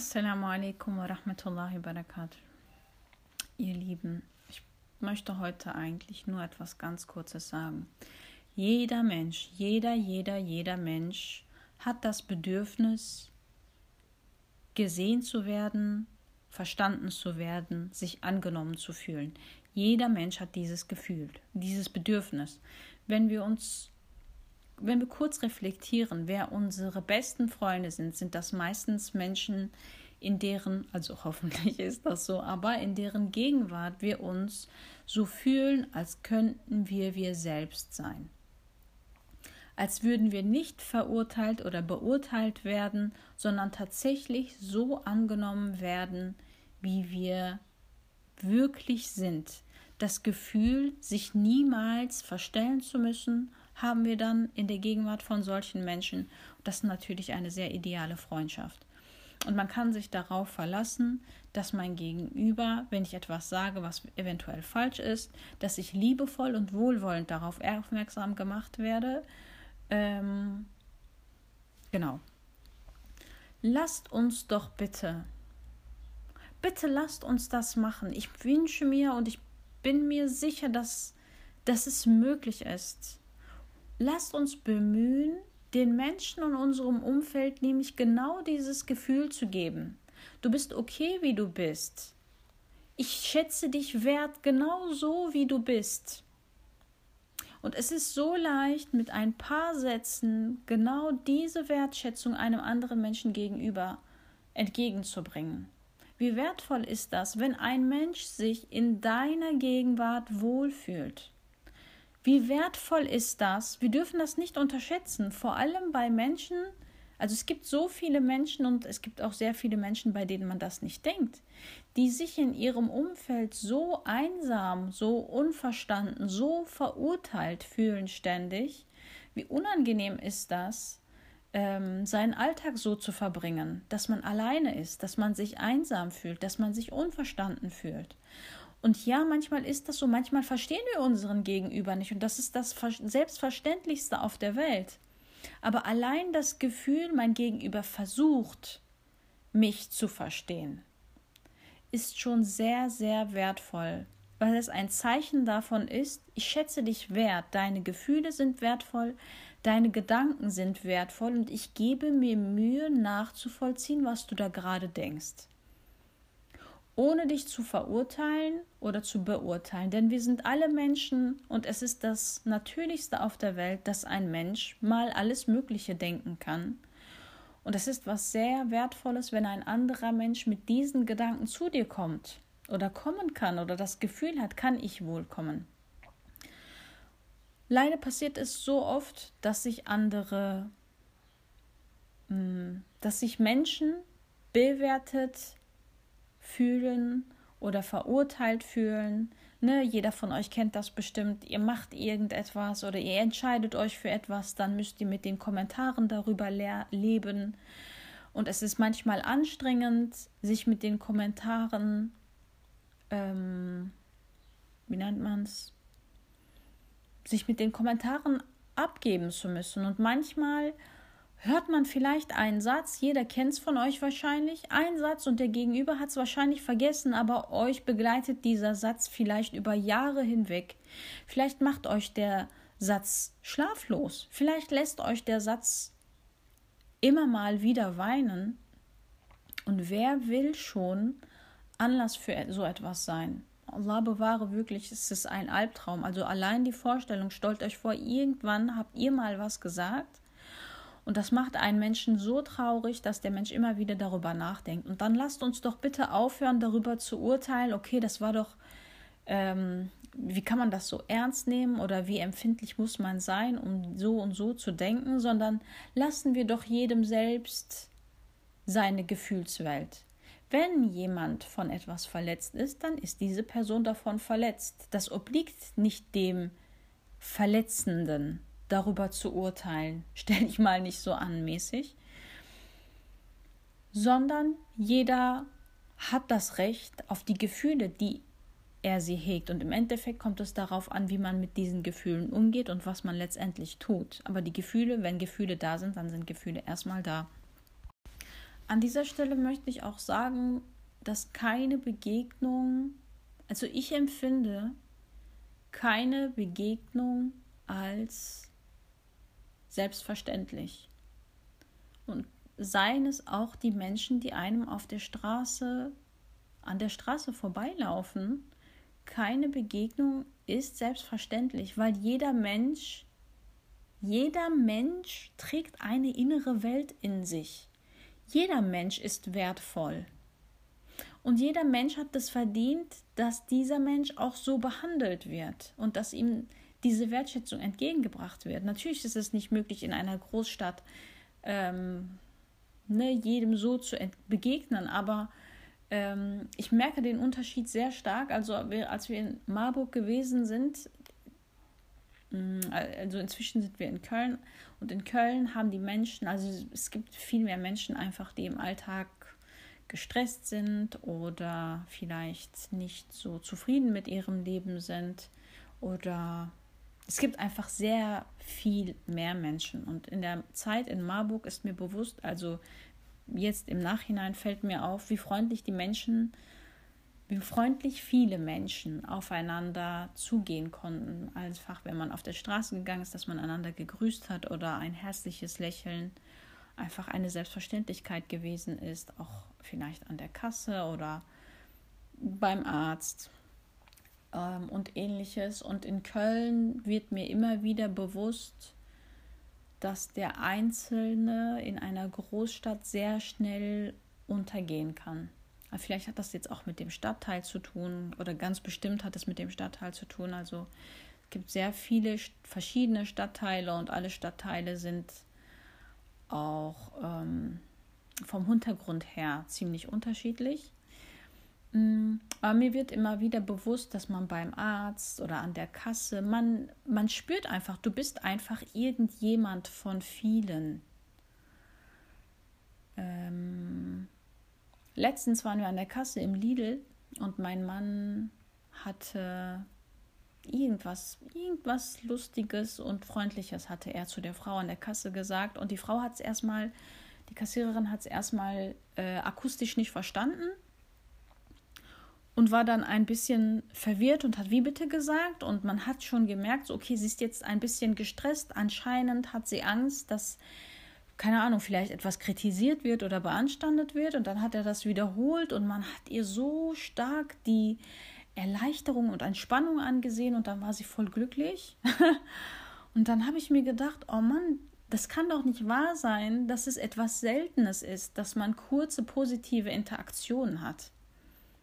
Assalamu alaikum wa rahmatullahi wa. Ihr Lieben, ich möchte heute eigentlich nur etwas ganz Kurzes sagen. Jeder Mensch, jeder, jeder, jeder Mensch hat das Bedürfnis, gesehen zu werden, verstanden zu werden, sich angenommen zu fühlen. Jeder Mensch hat dieses Gefühl, dieses Bedürfnis. Wenn wir uns, wenn wir kurz reflektieren, wer unsere besten Freunde sind, sind das meistens Menschen, in deren, also hoffentlich ist das so, aber in deren Gegenwart wir uns so fühlen, als könnten wir wir selbst sein. Als würden wir nicht verurteilt oder beurteilt werden, sondern tatsächlich so angenommen werden, wie wir wirklich sind. Das Gefühl, sich niemals verstellen zu müssen, haben wir dann in der Gegenwart von solchen Menschen. Das ist natürlich eine sehr ideale Freundschaft. Und man kann sich darauf verlassen, dass mein Gegenüber, wenn ich etwas sage, was eventuell falsch ist, dass ich liebevoll und wohlwollend darauf aufmerksam gemacht werde. Ähm, genau. Lasst uns doch bitte, bitte lasst uns das machen. Ich wünsche mir und ich bin mir sicher, dass, dass es möglich ist. Lasst uns bemühen, den Menschen in unserem Umfeld nämlich genau dieses Gefühl zu geben. Du bist okay, wie du bist. Ich schätze dich wert genau so, wie du bist. Und es ist so leicht, mit ein paar Sätzen genau diese Wertschätzung einem anderen Menschen gegenüber entgegenzubringen. Wie wertvoll ist das, wenn ein Mensch sich in deiner Gegenwart wohlfühlt? Wie wertvoll ist das? Wir dürfen das nicht unterschätzen, vor allem bei Menschen, also es gibt so viele Menschen und es gibt auch sehr viele Menschen, bei denen man das nicht denkt, die sich in ihrem Umfeld so einsam, so unverstanden, so verurteilt fühlen ständig. Wie unangenehm ist das, ähm, seinen Alltag so zu verbringen, dass man alleine ist, dass man sich einsam fühlt, dass man sich unverstanden fühlt. Und ja, manchmal ist das so, manchmal verstehen wir unseren Gegenüber nicht. Und das ist das Selbstverständlichste auf der Welt. Aber allein das Gefühl, mein Gegenüber versucht, mich zu verstehen, ist schon sehr, sehr wertvoll, weil es ein Zeichen davon ist, ich schätze dich wert, deine Gefühle sind wertvoll, deine Gedanken sind wertvoll und ich gebe mir Mühe nachzuvollziehen, was du da gerade denkst ohne dich zu verurteilen oder zu beurteilen. Denn wir sind alle Menschen und es ist das Natürlichste auf der Welt, dass ein Mensch mal alles Mögliche denken kann. Und es ist was sehr Wertvolles, wenn ein anderer Mensch mit diesen Gedanken zu dir kommt oder kommen kann oder das Gefühl hat, kann ich wohl kommen. Leider passiert es so oft, dass sich andere, hm, dass sich Menschen bewertet fühlen oder verurteilt fühlen. Ne, jeder von euch kennt das bestimmt. Ihr macht irgendetwas oder ihr entscheidet euch für etwas, dann müsst ihr mit den Kommentaren darüber leben. Und es ist manchmal anstrengend, sich mit den Kommentaren, ähm, wie nennt man es, sich mit den Kommentaren abgeben zu müssen. Und manchmal hört man vielleicht einen Satz, jeder kennt es von euch wahrscheinlich, ein Satz und der Gegenüber hat es wahrscheinlich vergessen, aber euch begleitet dieser Satz vielleicht über Jahre hinweg. Vielleicht macht euch der Satz schlaflos, vielleicht lässt euch der Satz immer mal wieder weinen. Und wer will schon Anlass für so etwas sein? Allah bewahre wirklich, es ist ein Albtraum. Also allein die Vorstellung, stellt euch vor, irgendwann habt ihr mal was gesagt und das macht einen Menschen so traurig, dass der Mensch immer wieder darüber nachdenkt. Und dann lasst uns doch bitte aufhören, darüber zu urteilen, okay, das war doch, ähm, wie kann man das so ernst nehmen oder wie empfindlich muss man sein, um so und so zu denken, sondern lassen wir doch jedem selbst seine Gefühlswelt. Wenn jemand von etwas verletzt ist, dann ist diese Person davon verletzt. Das obliegt nicht dem Verletzenden darüber zu urteilen. Stell dich mal nicht so anmäßig. Sondern jeder hat das Recht auf die Gefühle, die er sie hegt. Und im Endeffekt kommt es darauf an, wie man mit diesen Gefühlen umgeht und was man letztendlich tut. Aber die Gefühle, wenn Gefühle da sind, dann sind Gefühle erstmal da. an dieser Stelle möchte ich auch sagen, dass keine Begegnung, also ich empfinde keine Begegnung als selbstverständlich. Und seien es auch die Menschen, die einem auf der Straße, an der Straße vorbeilaufen, keine Begegnung ist selbstverständlich, weil jeder Mensch, jeder Mensch trägt eine innere Welt in sich. Jeder Mensch ist wertvoll. Und jeder Mensch hat es verdient, dass dieser Mensch auch so behandelt wird und dass ihm diese Wertschätzung entgegengebracht wird. Natürlich ist es nicht möglich, in einer Großstadt ähm, ne, jedem so zu begegnen, aber ähm, ich merke den Unterschied sehr stark. Also als wir in Marburg gewesen sind, mm, also inzwischen sind wir in Köln und in Köln haben die Menschen, also es gibt viel mehr Menschen einfach, die im Alltag gestresst sind oder vielleicht nicht so zufrieden mit ihrem Leben sind oder es gibt einfach sehr viel mehr Menschen. Und in der Zeit in Marburg ist mir bewusst, also jetzt im Nachhinein fällt mir auf, wie freundlich die Menschen, wie freundlich viele Menschen aufeinander zugehen konnten. Einfach, wenn man auf der Straße gegangen ist, dass man einander gegrüßt hat oder ein herzliches Lächeln einfach eine Selbstverständlichkeit gewesen ist, auch vielleicht an der Kasse oder beim Arzt ähm, und ähnliches. Und in Köln wird mir immer wieder bewusst, dass der Einzelne in einer Großstadt sehr schnell untergehen kann. vielleicht hat das jetzt auch mit dem Stadtteil zu tun oder ganz bestimmt hat es mit dem Stadtteil zu tun. Also es gibt sehr viele verschiedene Stadtteile und alle Stadtteile sind auch ähm, vom Hintergrund her ziemlich unterschiedlich. Mm, aber mir wird immer wieder bewusst, dass man beim Arzt oder an der Kasse, man, man spürt einfach, du bist einfach irgendjemand von vielen. Ähm, letztens waren wir an der Kasse im Lidl und mein Mann hatte irgendwas, irgendwas Lustiges und Freundliches hatte er zu der Frau an der Kasse gesagt und die Frau hat es erstmal, die Kassiererin hat es erstmal äh, akustisch nicht verstanden und war dann ein bisschen verwirrt und hat wie bitte gesagt und man hat schon gemerkt, okay, sie ist jetzt ein bisschen gestresst, anscheinend hat sie Angst, dass keine Ahnung, vielleicht etwas kritisiert wird oder beanstandet wird und dann hat er das wiederholt und man hat ihr so stark die Erleichterung und Entspannung angesehen und dann war sie voll glücklich. und dann habe ich mir gedacht, oh Mann, das kann doch nicht wahr sein, dass es etwas Seltenes ist, dass man kurze positive Interaktionen hat.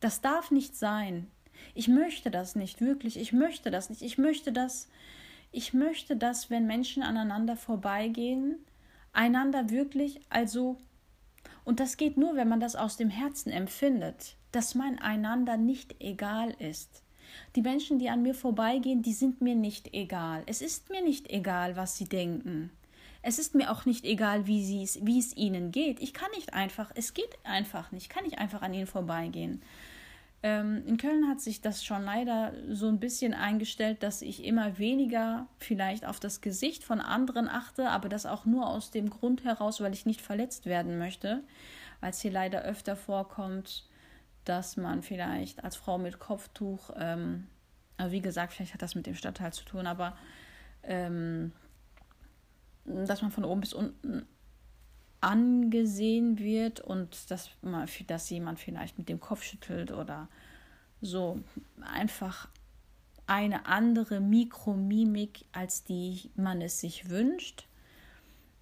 Das darf nicht sein. Ich möchte das nicht, wirklich. Ich möchte das nicht. Ich möchte das, ich möchte das, wenn Menschen aneinander vorbeigehen, einander wirklich, also, und das geht nur, wenn man das aus dem Herzen empfindet, dass man einander nicht egal ist. Die Menschen, die an mir vorbeigehen, die sind mir nicht egal. Es ist mir nicht egal, was sie denken. Es ist mir auch nicht egal, wie, wie es ihnen geht. Ich kann nicht einfach, es geht einfach nicht, ich kann nicht einfach an ihnen vorbeigehen. Ähm, in Köln hat sich das schon leider so ein bisschen eingestellt, dass ich immer weniger vielleicht auf das Gesicht von anderen achte, aber das auch nur aus dem Grund heraus, weil ich nicht verletzt werden möchte, weil es hier leider öfter vorkommt, dass man vielleicht als Frau mit Kopftuch, ähm, also wie gesagt, vielleicht hat das mit dem Stadtteil zu tun, aber ähm, dass man von oben bis unten angesehen wird und dass, man, dass jemand vielleicht mit dem Kopf schüttelt oder so einfach eine andere Mikromimik, als die man es sich wünscht.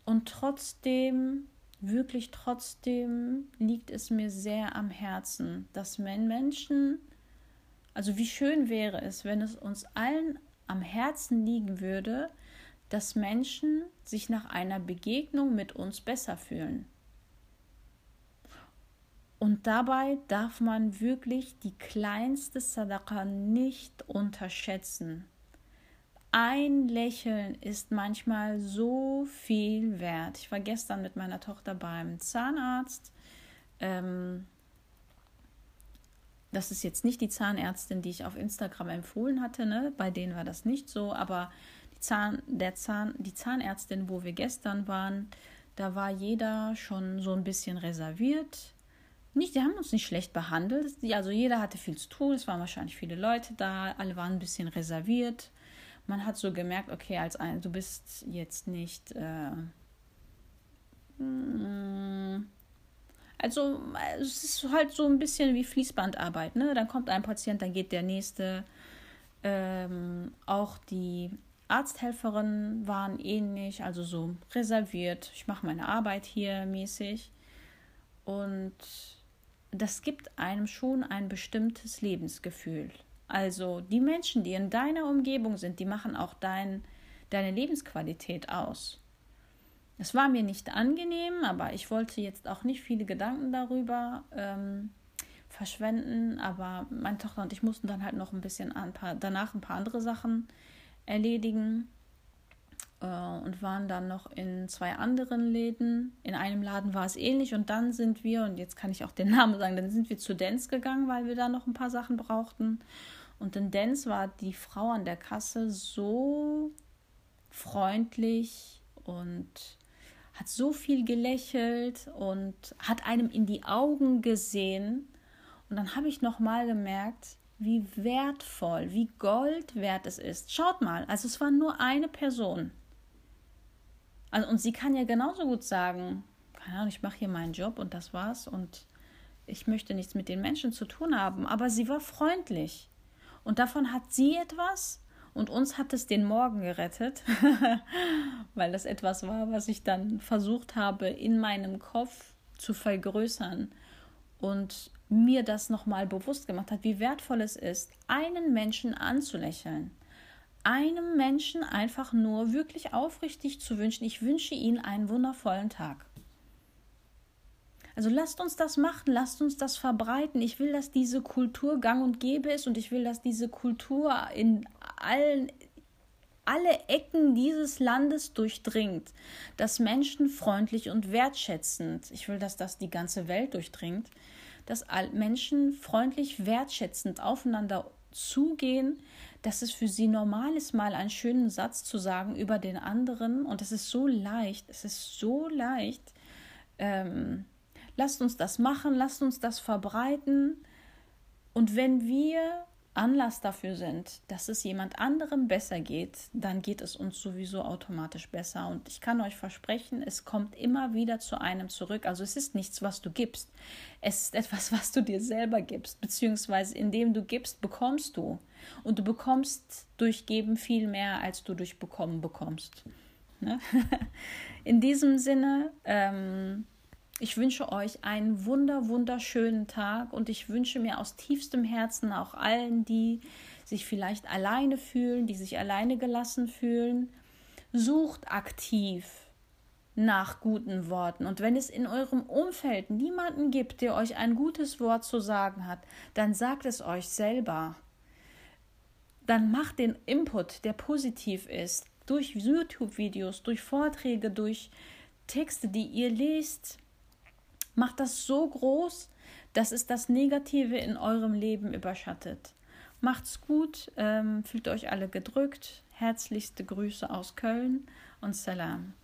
Und trotzdem, wirklich trotzdem, liegt es mir sehr am Herzen, dass wenn Menschen, also wie schön wäre es, wenn es uns allen am Herzen liegen würde, dass Menschen sich nach einer Begegnung mit uns besser fühlen. Und dabei darf man wirklich die kleinste Sadaqa nicht unterschätzen. Ein Lächeln ist manchmal so viel wert. Ich war gestern mit meiner Tochter beim Zahnarzt. Ähm, das ist jetzt nicht die Zahnärztin, die ich auf Instagram empfohlen hatte. Ne? Bei denen war das nicht so, aber Zahn, der Zahn, die Zahnärztin, wo wir gestern waren, Da war jeder schon so ein bisschen reserviert. Nicht, die haben uns nicht schlecht behandelt. Also jeder hatte viel zu tun. Es waren wahrscheinlich viele Leute da. Alle waren ein bisschen reserviert. Man hat so gemerkt, okay, als ein, du bist jetzt nicht. Äh, mm, also es ist halt so ein bisschen wie Fließbandarbeit. Ne? Dann kommt ein Patient, dann geht der nächste. Ähm, auch die Arzthelferinnen waren ähnlich, also so reserviert. Ich mache meine Arbeit hier mäßig. Und das gibt einem schon ein bestimmtes Lebensgefühl. Also die Menschen, die in deiner Umgebung sind, die machen auch dein, deine Lebensqualität aus. Es war mir nicht angenehm, aber ich wollte jetzt auch nicht viele Gedanken darüber ähm, verschwenden. Aber meine Tochter und ich mussten dann halt noch ein bisschen ein paar, danach ein paar andere Sachen erledigen äh, und waren dann noch in zwei anderen Läden. In einem Laden war es ähnlich und dann sind wir, und jetzt kann ich auch den Namen sagen, dann sind wir zu Dance gegangen, weil wir da noch ein paar Sachen brauchten. Und in Dance war die Frau an der Kasse so freundlich und hat so viel gelächelt und hat einem in die Augen gesehen. Und dann habe ich noch mal gemerkt, wie wertvoll, wie Gold wert es ist. Schaut mal, also es war nur eine Person. Also, und sie kann ja genauso gut sagen, keine Ahnung, ich mache hier meinen Job und das war's und ich möchte nichts mit den Menschen zu tun haben. Aber sie war freundlich. Und davon hat sie etwas und uns hat es den Morgen gerettet, weil das etwas war, was ich dann versucht habe, in meinem Kopf zu vergrößern und mir das nochmal bewusst gemacht hat, wie wertvoll es ist, einen Menschen anzulächeln. Einem Menschen einfach nur wirklich aufrichtig zu wünschen, ich wünsche Ihnen einen wundervollen Tag. Also lasst uns das machen, lasst uns das verbreiten. Ich will, dass diese Kultur gang und gäbe ist und ich will, dass diese Kultur in allen alle Ecken dieses Landes durchdringt, dass Menschen freundlich und wertschätzend, ich will, dass das die ganze Welt durchdringt, dass Menschen freundlich, wertschätzend aufeinander zugehen, dass es für sie normal ist, mal einen schönen Satz zu sagen über den anderen. Und es ist so leicht, es ist so leicht. Ähm, lasst uns das machen, lasst uns das verbreiten. Und wenn wir Anlass dafür sind, dass es jemand anderem besser geht, dann geht es uns sowieso automatisch besser. Und ich kann euch versprechen, es kommt immer wieder zu einem zurück. Also es ist nichts, was du gibst. Es ist etwas, was du dir selber gibst, beziehungsweise indem du gibst, bekommst du. Und du bekommst durch Geben viel mehr, als du durch Bekommen bekommst. Ne? In diesem Sinne, ähm, ich wünsche euch einen wunder, wunderschönen Tag und ich wünsche mir aus tiefstem Herzen auch allen, die sich vielleicht alleine fühlen, die sich alleine gelassen fühlen, sucht aktiv nach guten Worten. Und wenn es in eurem Umfeld niemanden gibt, der euch ein gutes Wort zu sagen hat, dann sagt es euch selber. Dann macht den Input, der positiv ist, durch YouTube-Videos, durch Vorträge, durch Texte, die ihr lest, Macht das so groß, dass es das Negative in eurem Leben überschattet. Macht's gut, ähm, fühlt euch alle gedrückt. Herzlichste Grüße aus Köln und Salam.